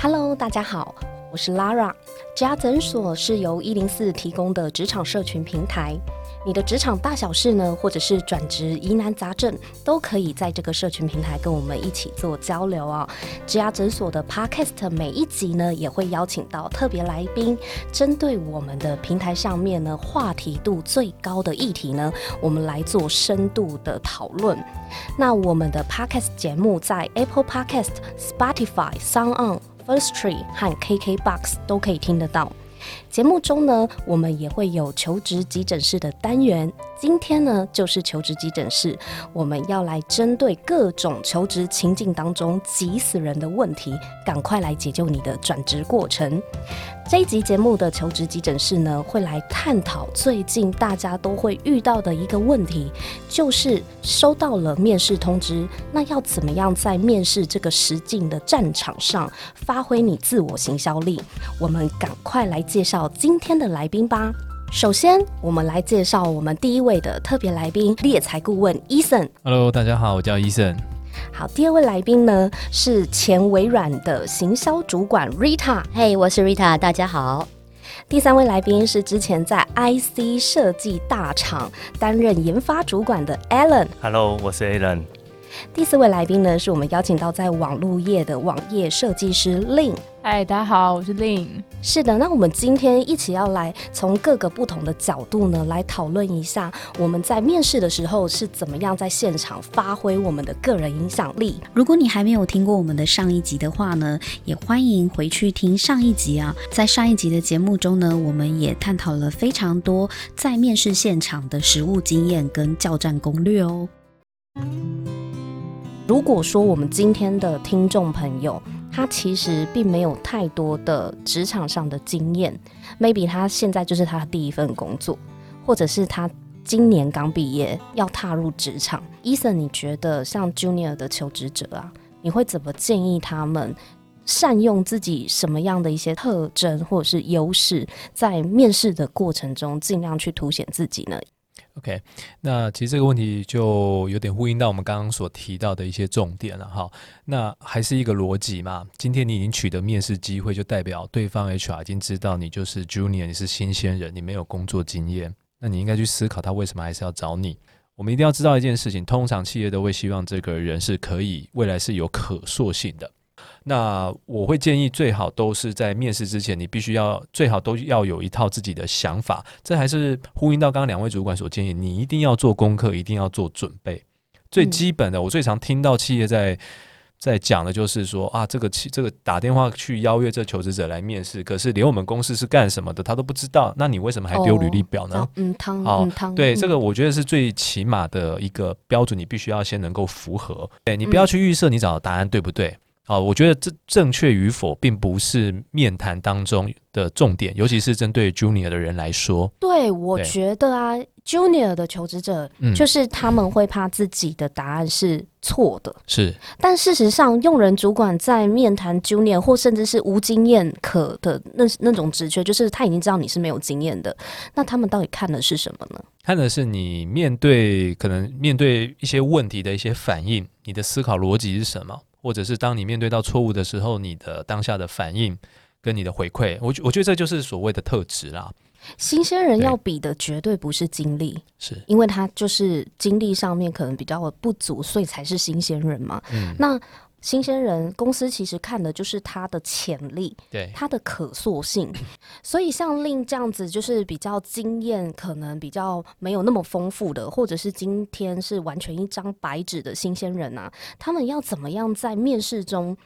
Hello，大家好，我是 Lara。家诊所是由一零四提供的职场社群平台。你的职场大小事呢，或者是转职疑难杂症，都可以在这个社群平台跟我们一起做交流哦。职涯诊所的 Podcast 每一集呢，也会邀请到特别来宾，针对我们的平台上面呢话题度最高的议题呢，我们来做深度的讨论。那我们的 Podcast 节目在 Apple Podcast、Spotify、Sound On、First Tree 和 KKBox 都可以听得到。节目中呢，我们也会有求职急诊室的单元。今天呢，就是求职急诊室，我们要来针对各种求职情境当中急死人的问题，赶快来解救你的转职过程。这一集节目的求职急诊室呢，会来探讨最近大家都会遇到的一个问题，就是收到了面试通知，那要怎么样在面试这个实境的战场上发挥你自我行销力？我们赶快来介绍今天的来宾吧。首先，我们来介绍我们第一位的特别来宾——猎才顾问伊森。Hello，大家好，我叫 eson。好，第二位来宾呢是前微软的行销主管 Rita。嘿，我是 Rita，大家好。第三位来宾是之前在 IC 设计大厂担任研发主管的 Alan。Hello，我是 Alan。第四位来宾呢，是我们邀请到在网络业的网页设计师 Lin。嗨，大家好，我是 Lin。是的，那我们今天一起要来从各个不同的角度呢，来讨论一下我们在面试的时候是怎么样在现场发挥我们的个人影响力。如果你还没有听过我们的上一集的话呢，也欢迎回去听上一集啊。在上一集的节目中呢，我们也探讨了非常多在面试现场的实务经验跟教战攻略哦。如果说我们今天的听众朋友，他其实并没有太多的职场上的经验，maybe 他现在就是他第一份工作，或者是他今年刚毕业要踏入职场。伊森，你觉得像 junior 的求职者啊，你会怎么建议他们善用自己什么样的一些特征或者是优势，在面试的过程中尽量去凸显自己呢？OK，那其实这个问题就有点呼应到我们刚刚所提到的一些重点了哈。那还是一个逻辑嘛。今天你已经取得面试机会，就代表对方 HR 已经知道你就是 Junior，你是新鲜人，你没有工作经验。那你应该去思考他为什么还是要找你。我们一定要知道一件事情，通常企业都会希望这个人是可以未来是有可塑性的。那我会建议，最好都是在面试之前，你必须要最好都要有一套自己的想法。这还是呼应到刚刚两位主管所建议，你一定要做功课，一定要做准备。最基本的，我最常听到企业在在讲的就是说啊，这个企这个打电话去邀约这求职者来面试，可是连我们公司是干什么的他都不知道，那你为什么还丢履历表呢？嗯，汤嗯汤，对这个我觉得是最起码的一个标准，你必须要先能够符合。对你不要去预设你找的答案对不对？啊，我觉得这正确与否并不是面谈当中的重点，尤其是针对 junior 的人来说。对，我觉得啊，junior 的求职者，就是他们会怕自己的答案是错的。是，但事实上，用人主管在面谈 junior 或甚至是无经验可的那那种职缺，就是他已经知道你是没有经验的，那他们到底看的是什么呢？看的是你面对可能面对一些问题的一些反应，你的思考逻辑是什么？或者是当你面对到错误的时候，你的当下的反应跟你的回馈，我我觉得这就是所谓的特质啦。新鲜人要比的绝对不是经历，是因为他就是经历上面可能比较不足，所以才是新鲜人嘛。嗯，那。新鲜人公司其实看的就是他的潜力，对他的可塑性。所以像令这样子，就是比较经验可能比较没有那么丰富的，或者是今天是完全一张白纸的新鲜人啊，他们要怎么样在面试中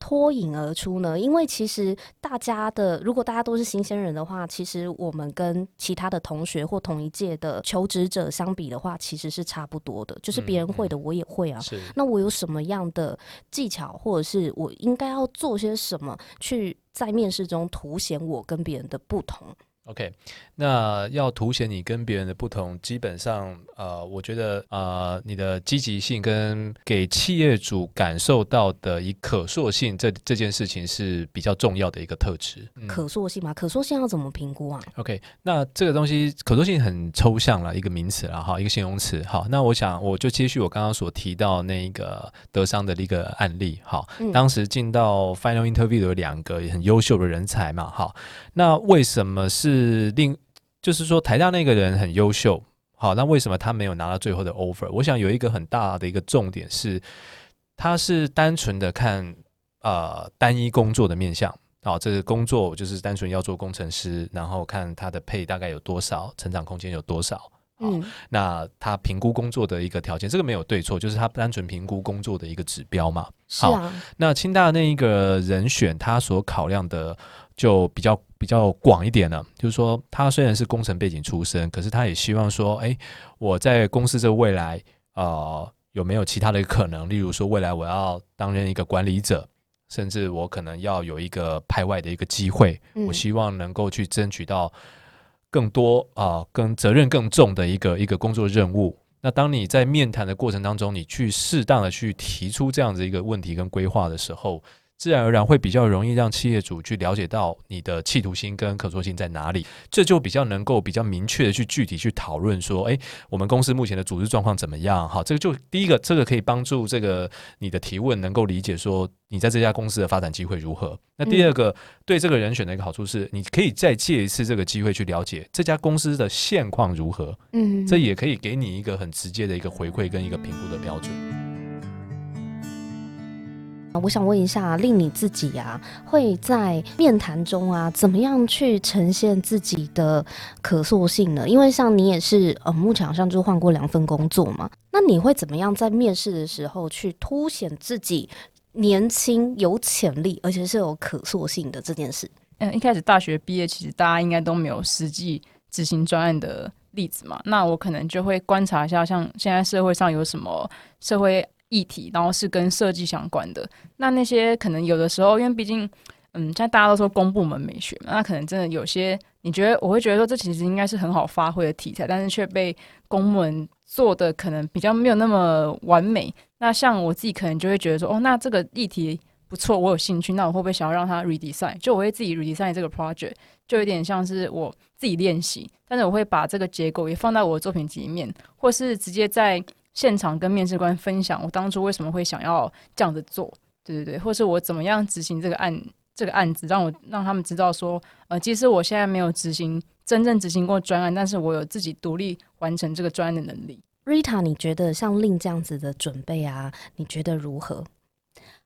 脱颖而出呢？因为其实大家的，如果大家都是新鲜人的话，其实我们跟其他的同学或同一届的求职者相比的话，其实是差不多的。就是别人会的，我也会啊。那我有什么样的？技巧，或者是我应该要做些什么，去在面试中凸显我跟别人的不同？OK，那要凸显你跟别人的不同，基本上，呃，我觉得，呃，你的积极性跟给企业主感受到的一可塑性，这这件事情是比较重要的一个特质。可塑性嘛，可塑性要怎么评估啊？OK，那这个东西可塑性很抽象了，一个名词了哈，一个形容词。好，那我想我就接续我刚刚所提到那个德商的一个案例。好，当时进到 Final Interview 有两个很优秀的人才嘛。好，那为什么是？是另，就是说台大那个人很优秀，好，那为什么他没有拿到最后的 offer？我想有一个很大的一个重点是，他是单纯的看呃单一工作的面向，啊，这个工作就是单纯要做工程师，然后看他的配大概有多少，成长空间有多少，嗯，那他评估工作的一个条件，这个没有对错，就是他单纯评估工作的一个指标嘛。好啊，那清大那一个人选，他所考量的。就比较比较广一点了，就是说，他虽然是工程背景出身，可是他也希望说，哎，我在公司这个未来，呃，有没有其他的可能？例如说，未来我要担任一个管理者，甚至我可能要有一个派外的一个机会，我希望能够去争取到更多啊，更责任更重的一个一个工作任务。那当你在面谈的过程当中，你去适当的去提出这样子一个问题跟规划的时候。自然而然会比较容易让企业主去了解到你的企图心跟可塑性在哪里，这就比较能够比较明确的去具体去讨论说，哎，我们公司目前的组织状况怎么样？好，这个就第一个，这个可以帮助这个你的提问能够理解说你在这家公司的发展机会如何。那第二个，对这个人选的一个好处是，你可以再借一次这个机会去了解这家公司的现况如何。嗯，这也可以给你一个很直接的一个回馈跟一个评估的标准。我想问一下，令你自己啊，会在面谈中啊，怎么样去呈现自己的可塑性呢？因为像你也是呃，目前好像就换过两份工作嘛，那你会怎么样在面试的时候去凸显自己年轻、有潜力，而且是有可塑性的这件事？嗯，一开始大学毕业，其实大家应该都没有实际执行专案的例子嘛，那我可能就会观察一下，像现在社会上有什么社会。议题，然后是跟设计相关的。那那些可能有的时候，因为毕竟，嗯，现在大家都说公部门美学嘛，那可能真的有些，你觉得我会觉得说，这其实应该是很好发挥的题材，但是却被公部门做的可能比较没有那么完美。那像我自己可能就会觉得说，哦，那这个议题不错，我有兴趣，那我会不会想要让它 redesign？就我会自己 redesign 这个 project，就有点像是我自己练习，但是我会把这个结构也放在我的作品集里面，或是直接在。现场跟面试官分享我当初为什么会想要这样子做，对对对，或是我怎么样执行这个案这个案子，让我让他们知道说，呃，即使我现在没有执行真正执行过专案，但是我有自己独立完成这个专案的能力。Rita，你觉得像令这样子的准备啊，你觉得如何？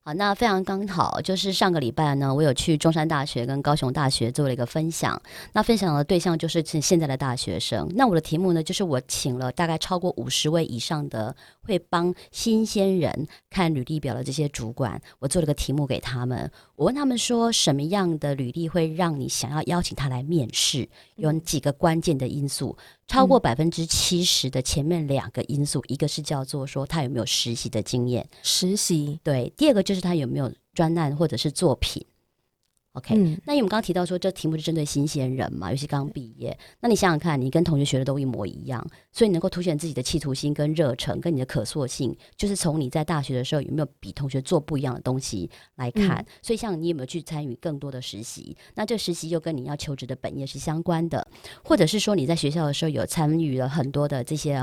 好，那非常刚好，就是上个礼拜呢，我有去中山大学跟高雄大学做了一个分享。那分享的对象就是现在的大学生。那我的题目呢，就是我请了大概超过五十位以上的会帮新鲜人看履历表的这些主管，我做了个题目给他们。我问他们说，什么样的履历会让你想要邀请他来面试？有几个关键的因素。超过百分之七十的前面两个因素，一个是叫做说他有没有实习的经验，实习对；第二个就是他有没有专案或者是作品。OK，那因为我们刚刚提到说，这题目是针对新鲜人嘛，尤其刚毕业。那你想想看，你跟同学学的都一模一样，所以能够凸显自己的企图心跟热忱，跟你的可塑性，就是从你在大学的时候有没有比同学做不一样的东西来看。所以，像你有没有去参与更多的实习？那这实习又跟你要求职的本业是相关的，或者是说你在学校的时候有参与了很多的这些。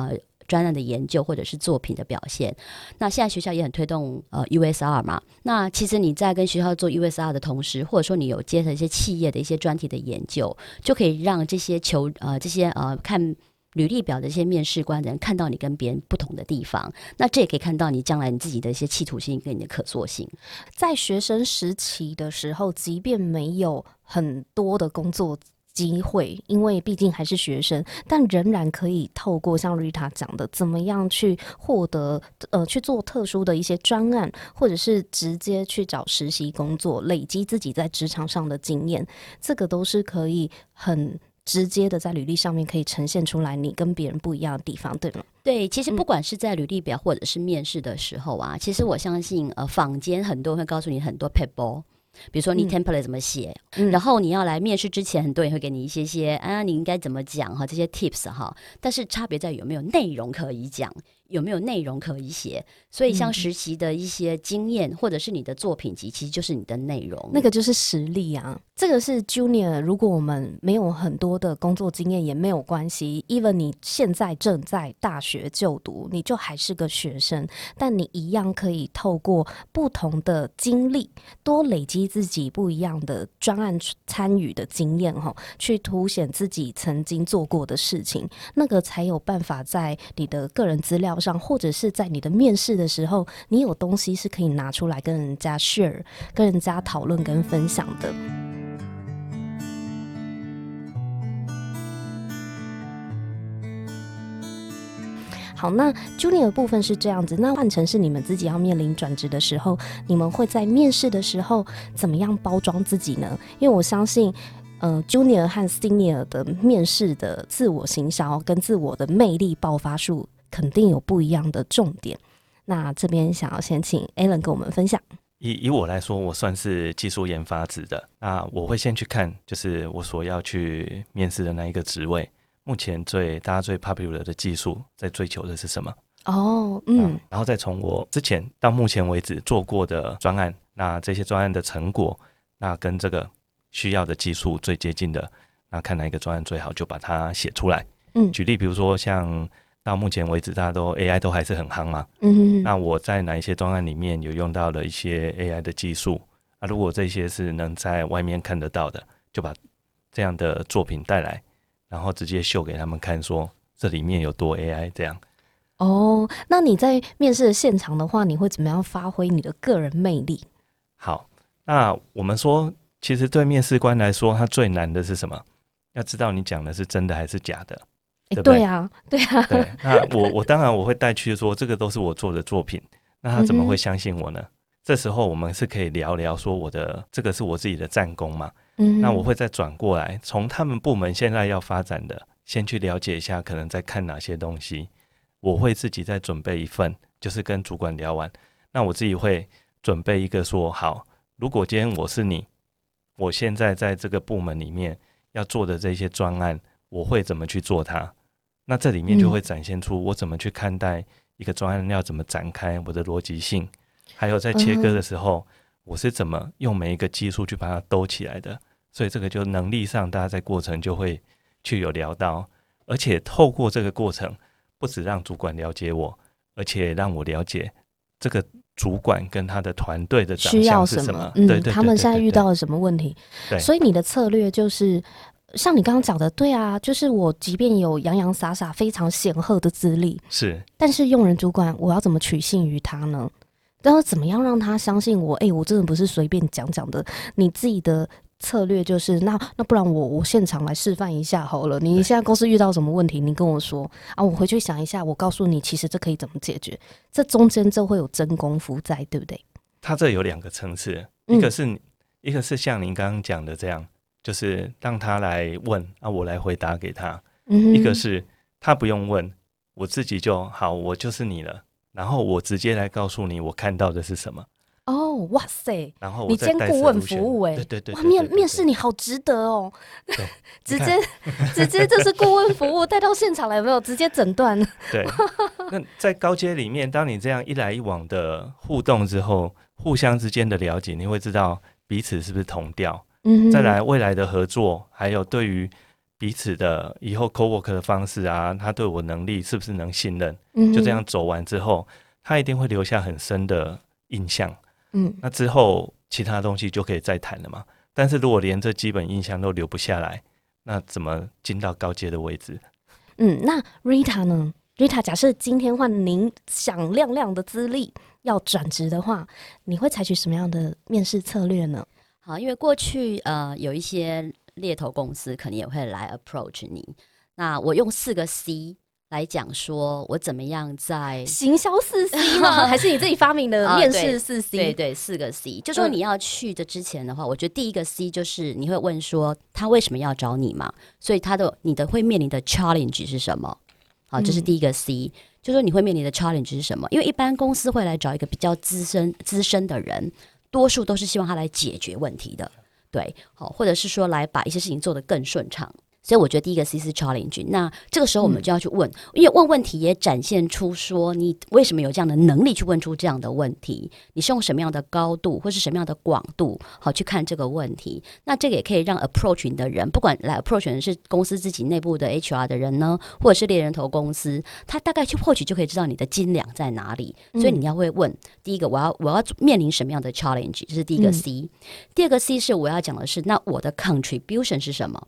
专案的研究或者是作品的表现，那现在学校也很推动呃 USR 嘛。那其实你在跟学校做 USR 的同时，或者说你有接了一些企业的一些专题的研究，就可以让这些求呃这些呃看履历表的一些面试官的人看到你跟别人不同的地方。那这也可以看到你将来你自己的一些企图心跟你的可塑性。在学生时期的时候，即便没有很多的工作。机会，因为毕竟还是学生，但仍然可以透过像 Rita 讲的，怎么样去获得呃去做特殊的一些专案，或者是直接去找实习工作，累积自己在职场上的经验，这个都是可以很直接的在履历上面可以呈现出来你跟别人不一样的地方，对吗？对，其实不管是在履历表或者是面试的时候啊，其实我相信呃坊间很多人会告诉你很多 paper。比如说你嗯 template 怎么写，嗯然后你要来面试之前，很多人会给你一些些啊，你应该怎么讲哈，这些 tips 哈。但是差别在于有没有内容可以讲，有没有内容可以写。所以像嗯实习的一些经验，或者是你的作品集，其实就是你的内容。那个就是实力啊，这个是 junior。如果我们没有很多的工作经验也没有关系，even 你现在正在大学就读，你就还是个学生，但你一样可以透过不同的经历，多累积自己不一样的专案参与的经验哈，去凸显自己曾经做过的事情，那个才有办法在你的个人资料上，或者是在你的面试的时候，你有东西是可以拿出来跟人家 share。跟人家讨论跟分享的。好，那 Junior 部分是这样子，那换成是你们自己要面临转职的时候，你们会在面试的时候怎么样包装自己呢？因为我相信。呃，Junior 和 Senior 的面试的自我行销跟自我的魅力爆发术，肯定有不一样的重点。那这边想要先请 Alan 跟我们分享。以以我来说，我算是技术研发职的。那我会先去看，就是我所要去面试的那一个职位，目前最大家最 popular 的技术在追求的是什么？哦，嗯啊，然后再从我之前到目前为止做过的专案，那这些专案的成果，那跟这个需要的技术最接近的，那看哪一个专案最好，就把它写出来。嗯举例，比如说像到目前为止，大家都 AI 都还是很夯嘛，嗯那我在哪一些专案里面有用到了一些 AI 的技术？啊，如果这些是能在外面看得到的，就把这样的作品带来，然后直接秀给他们看，说这里面有多 AI 这样。哦，那你在面试的现场的话，你会怎么样发挥你的个人魅力？好，那我们说，其实对面试官来说，他最难的是什么？要知道你讲的是真的还是假的。诶对不对对啊，对啊，对，那我我当然我会带去说，这个都是我做的作品，那他怎么会相信我呢？这时候我们是可以聊聊说，我的这个是我自己的战功嘛？嗯那我会再转过来，从他们部门现在要发展的，先去了解一下，可能在看哪些东西。我会自己再准备一份，就是跟主管聊完，那我自己会准备一个说，好，如果今天我是你，我现在在这个部门里面要做的这些专案，我会怎么去做它？那这里面就会展现出我怎么去看待一个专案要怎么展开，我的逻辑性，还有在切割的时候，我是怎么用每一个技术去把它兜起来的。所以这个就能力上，大家在过程就会去有聊到，而且透过这个过程，不止让主管了解我，而且让我了解这个主管跟他的团队的长需要是什么？嗯，他们现在遇到了什么问题？所以你的策略就是。像你刚刚讲的，对啊，就是我即便有洋洋洒洒非常显赫的资历，是但是用人主管，我要怎么取信于他呢？然后怎么样让他相信我？哎、我真的不是随便讲讲的。你自己的策略就是，那那不然我我现场来示范一下好了。你现在公司遇到什么问题，你跟我说啊，我回去想一下，我告诉你，其实这可以怎么解决。这中间就会有真功夫在，对不对？它这有两个层次，嗯一个是你一个是像您刚刚讲的这样，就是让他来问啊，我来回答给他；嗯一个是他不用问，我自己就好，我就是你了。然后我直接来告诉你我看到的是什么，哦，哇塞！然后我你兼顾问服务欸哇，对对对哇面面试你好值得哦，直接直接就是顾问服务带到现场来，有没有直接诊断？对，那在高阶里面，当你这样一来一往的互动之后，互相之间的了解，你会知道彼此是不是同调。嗯再来未来的合作，还有对于彼此的以后 co work 的方式啊，他对我能力是不是能信任？嗯就这样走完之后，他一定会留下很深的印象。嗯那之后其他东西就可以再谈了嘛。但是如果连这基本印象都留不下来，那怎么进到高阶的位置？嗯，那 Rita 呢？Rita，假设今天换您响亮亮的资历要转职的话，你会采取什么样的面试策略呢？好，因为过去呃有一些猎头公司可能也会来 approach 你，那我用四个 C 来讲说，我怎么样在行销四 C 吗？还是你自己发明的啊面试四 C？对对，四个 C，就说嗯你要去的之前的话，我觉得第一个 C 就是你会问说他为什么要找你嘛，所以他的你的会面临的 challenge 是什么？好，这是嗯第一个 C，、就说你会面临的 challenge 是什么？因为一般公司会来找一个比较资深资深的人。多数都是希望他来解决问题的，对，好，或者是说来把一些事情做得更顺畅。所以我觉得第一个 C 是 challenge。那这个时候我们就要去问，因为问问题也展现出说你为什么有这样的能力去问出这样的问题，你是用什么样的高度或是什么样的广度好去看这个问题。那这个也可以让 approach 你的人，不管来 approach 的是公司自己内部的 HR 的人呢，或者是猎人头公司，他大概去获取就可以知道你的斤两在哪里。所以你要会问，第一个我要我要面临什么样的 challenge，这是第一个 C。第二个 C 是我要讲的是，那我的 contribution 是什么？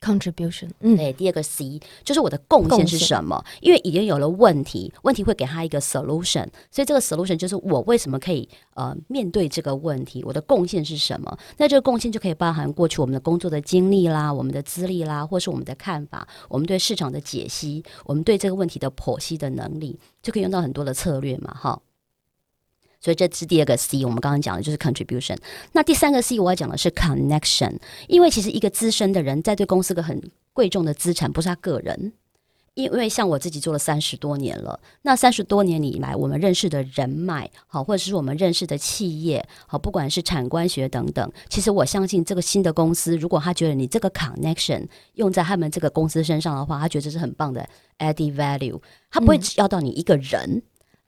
contribution，嗯，对，第二个 C 就是我的贡献是什么？因为已经有了问题，问题会给他一个 solution，所以这个 solution 就是我为什么可以呃面对这个问题，我的贡献是什么？那这个贡献就可以包含过去我们的工作的经历啦，我们的资历啦，或是我们的看法，我们对市场的解析，我们对这个问题的剖析的能力，就可以用到很多的策略嘛，哈。所以这是第二个 C，我们刚刚讲的就是 contribution。那第三个 C 我要讲的是 connection，因为其实一个资深的人在对公司个很贵重的资产，不是他个人。因为像我自己做了三十多年了，那三十多年以来，我们认识的人脉，好，或者是我们认识的企业，好，不管是产官学等等，其实我相信这个新的公司，如果他觉得你这个 connection 用在他们这个公司身上的话，他觉得这是很棒的 added value，他不会只要到你一个人，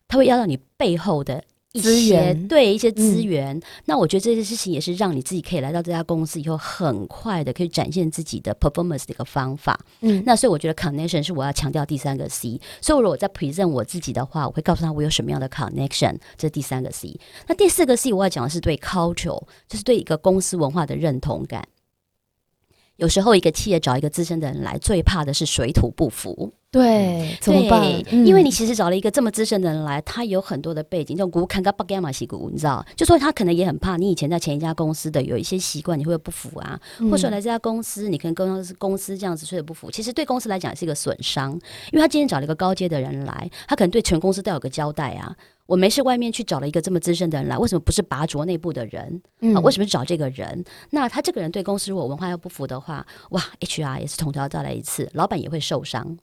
他会要到你背后的。一资些源对一些资源，那我觉得这些事情也是让你自己可以来到这家公司以后，很快的可以展现自己的 performance 的一个方法。嗯，那所以我觉得 connection 是我要强调第三个 C。所以如果我在 present 我自己的话，我会告诉他我有什么样的 connection，这是第三个 C。那第四个 C 我要讲的是对 culture，就是对一个公司文化的认同感。有时候一个企业找一个资深的人来，最怕的是水土不服。对，怎么办？嗯因为你其实找了一个这么资深的人来，他有很多的背景，这种股看个巴干嘛西股，你知道，就说他可能也很怕你以前在前一家公司的有一些习惯，你会不服啊？嗯或者说来这家公司，你可能跟公司公司这样子睡得不服，其实对公司来讲是一个损伤，因为他今天找了一个高阶的人来，他可能对全公司都有个交代啊。我没事外面去找了一个这么资深的人来，为什么不是拔擢内部的人？嗯啊，为什么找这个人？那他这个人对公司如果文化又不符的话，哇，HR 也是从头要再来一次，老板也会受伤。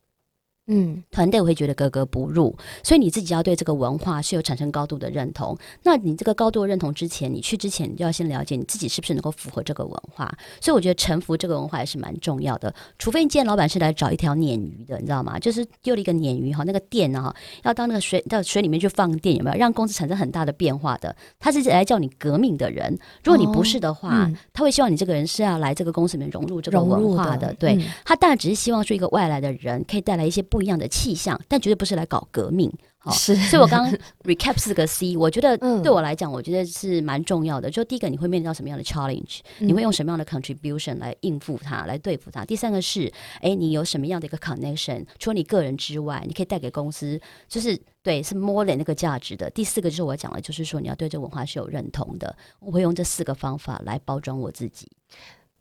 嗯团队会觉得格格不入，所以你自己要对这个文化是有产生高度的认同。那你这个高度的认同之前，你去之前你就要先了解你自己是不是能够符合这个文化。所以我觉得臣服这个文化也是蛮重要的。除非你今天老板是来找一条鲶鱼的，你知道吗？就是丢了一个鲶鱼哈，那个电呢哈，要到那个水到水里面去放电，有没有让公司产生很大的变化的？他是来叫你革命的人。如果你不是的话，嗯他会希望你这个人是要来这个公司里面融入这个文化的，对。嗯他当然只是希望说一个外来的人可以带来一些不一样的气象，但绝对不是来搞革命。好、是，所以我刚刚 recap 四个 C，我觉得嗯对我来讲，我觉得是蛮重要的。就第一个，你会面临到什么样的 challenge？、你会用什么样的 contribution 来应付它，来对付它？第三个是，哎，你有什么样的一个 connection？除了你个人之外，你可以带给公司，就是对，是 more than 那个价值的。第四个就是我讲的，就是说你要对这文化是有认同的。我会用这四个方法来包装我自己。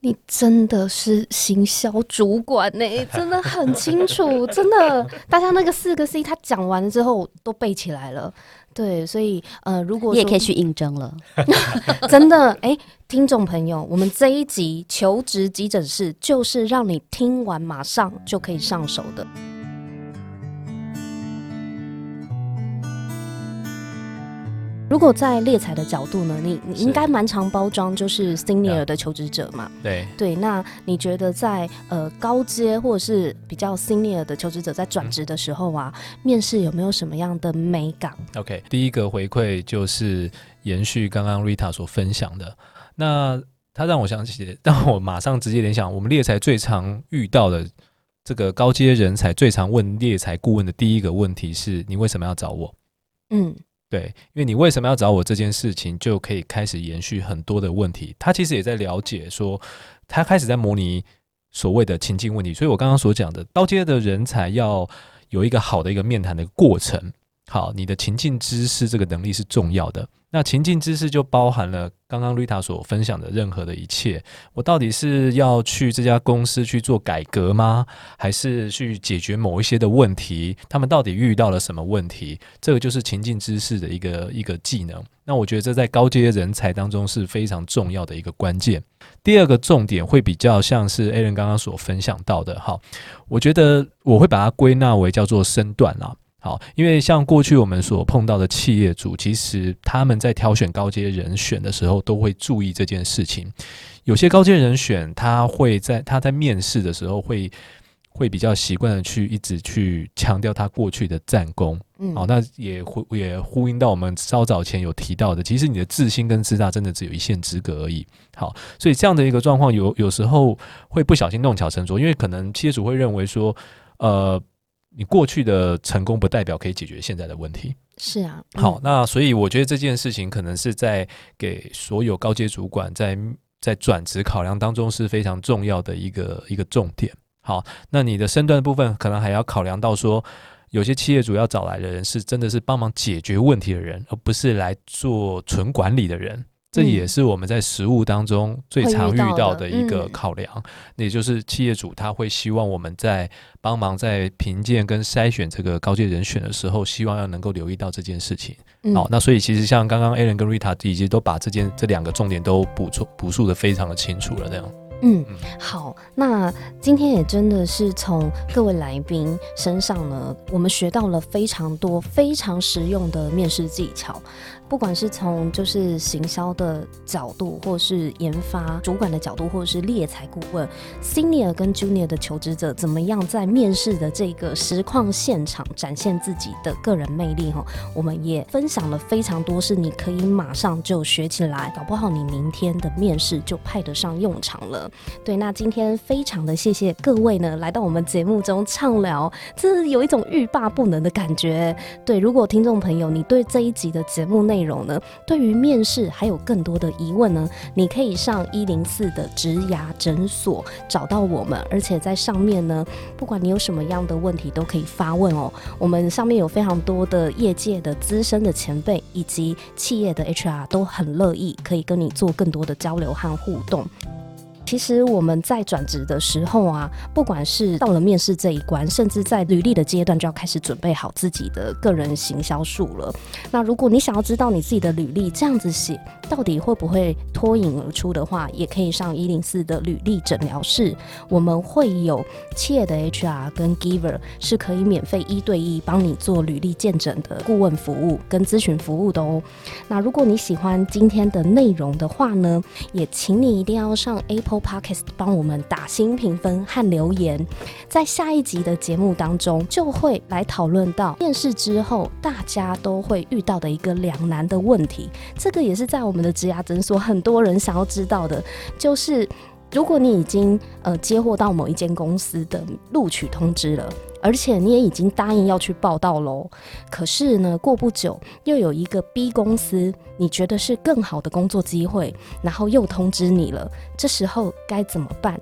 你真的是行销主管呢、真的很清楚，真的，大家那个四个 C 他讲完了之后都背起来了。对，所以呃，如果你也可以去应征了。真的，哎、听众朋友，我们这一集求职急诊室就是让你听完马上就可以上手的。如果在猎才的角度呢，你你应该蛮常包装就是 senior 的求职者嘛？对，对，那你觉得在呃高阶或者是比较 senior 的求职者在转职的时候啊，面试有没有什么样的美感？OK，第一个回馈就是延续刚刚 Rita 所分享的，那他让我想起，让我马上直接联想，我们猎才最常遇到的这个高阶人才最常问猎才顾问的第一个问题是：你为什么要找我？嗯，对，因为你为什么要找我这件事情，就可以开始延续很多的问题。他其实也在了解说，他开始在模拟所谓的情境问题。所以我刚刚所讲的，高阶的人才要有一个好的一个面谈的过程。好，你的情境知识这个能力是重要的。那情境知识就包含了刚刚 Rita 所分享的任何的一切。我到底是要去这家公司去做改革吗？还是去解决某一些的问题？他们到底遇到了什么问题？这个就是情境知识的一个一个技能。那我觉得这在高阶人才当中是非常重要的一个关键。第二个重点会比较像是 A 人刚刚所分享到的，哈，我觉得我会把它归纳为叫做身段啦。好，因为像过去我们所碰到的企业主，其实他们在挑选高阶人选的时候，都会注意这件事情。有些高阶人选，他会在他在面试的时候会会比较习惯的去一直去强调他过去的战功。嗯好，那也呼也呼应到我们稍早前有提到的，其实你的自信跟自大真的只有一线之隔而已。好，所以这样的一个状况有有时候会不小心弄巧成拙，因为可能企业主会认为说，呃，你过去的成功不代表可以解决现在的问题。是啊，嗯好，那所以我觉得这件事情可能是在给所有高阶主管在在转职考量当中是非常重要的一个一个重点。好，那你的身段的部分可能还要考量到说，有些企业主要找来的人是真的是帮忙解决问题的人，而不是来做纯管理的人。这也是我们在实务当中最常遇到的一个嗯。考量，那也就是企业主他会希望我们在帮忙在评鉴跟筛选这个高阶人选的时候，希望要能够留意到这件事情。嗯。好，那所以其实像刚刚 Alan 跟 Rita 已经都把这件这两个重点都补充补述的非常的清楚了，这样。嗯嗯，好，那今天也真的是从各位来宾身上呢，我们学到了非常多非常实用的面试技巧，不管是从就是行销的角度，或是研发主管的角度，或者是猎才顾问，senior 跟 junior 的求职者怎么样在面试的这个实况现场展现自己的个人魅力哈，我们也分享了非常多是你可以马上就学起来，搞不好你明天的面试就派得上用场了。对，那今天非常的谢谢各位呢，来到我们节目中畅聊，这有一种欲罢不能的感觉。对，如果听众朋友你对这一集的节目内内容呢，对于面试还有更多的疑问呢，你可以上一零四的职涯诊所找到我们，而且在上面呢，不管你有什么样的问题都可以发问哦。我们上面有非常多的业界的资深的前辈以及企业的 HR 都很乐意可以跟你做更多的交流和互动。其实我们在转职的时候啊，不管是到了面试这一关，甚至在履历的阶段，就要开始准备好自己的个人行销术了。那如果你想要知道你自己的履历这样子写到底会不会脱颖而出的话，也可以上一零四的履历诊疗室，我们会有企业的 HR 跟 Giver 是可以免费一对一帮你做履历见诊的顾问服务跟咨询服务的哦。那如果你喜欢今天的内容的话呢，也请你一定要上 Apple Podcast 帮我们打新评分和留言。在下一集的节目当中，就会来讨论到面试之后大家都会遇到的一个两难的问题。这个也是在我们的职牙诊所很多人想要知道的，就是如果你已经呃接获到某一间公司的录取通知了。而且你也已经答应要去报道喽，可是呢，过不久又有一个 B 公司，你觉得是更好的工作机会，然后又通知你了，这时候该怎么办？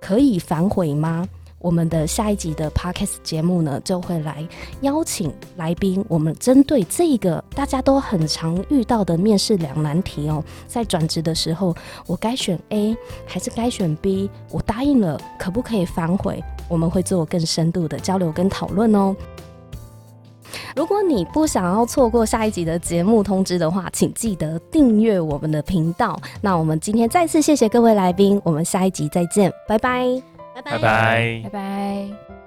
可以反悔吗？我们的下一集的 podcast 节目呢，就会来邀请来宾，我们针对这个大家都很常遇到的面试两难题哦，在转职的时候，我该选 A 还是该选 B？我答应了，可不可以反悔？我们会做更深度的交流跟讨论哦。如果你不想要错过下一集的节目通知的话，请记得订阅我们的频道。那我们今天再次谢谢各位来宾，我们下一集再见，拜拜。拜拜拜拜。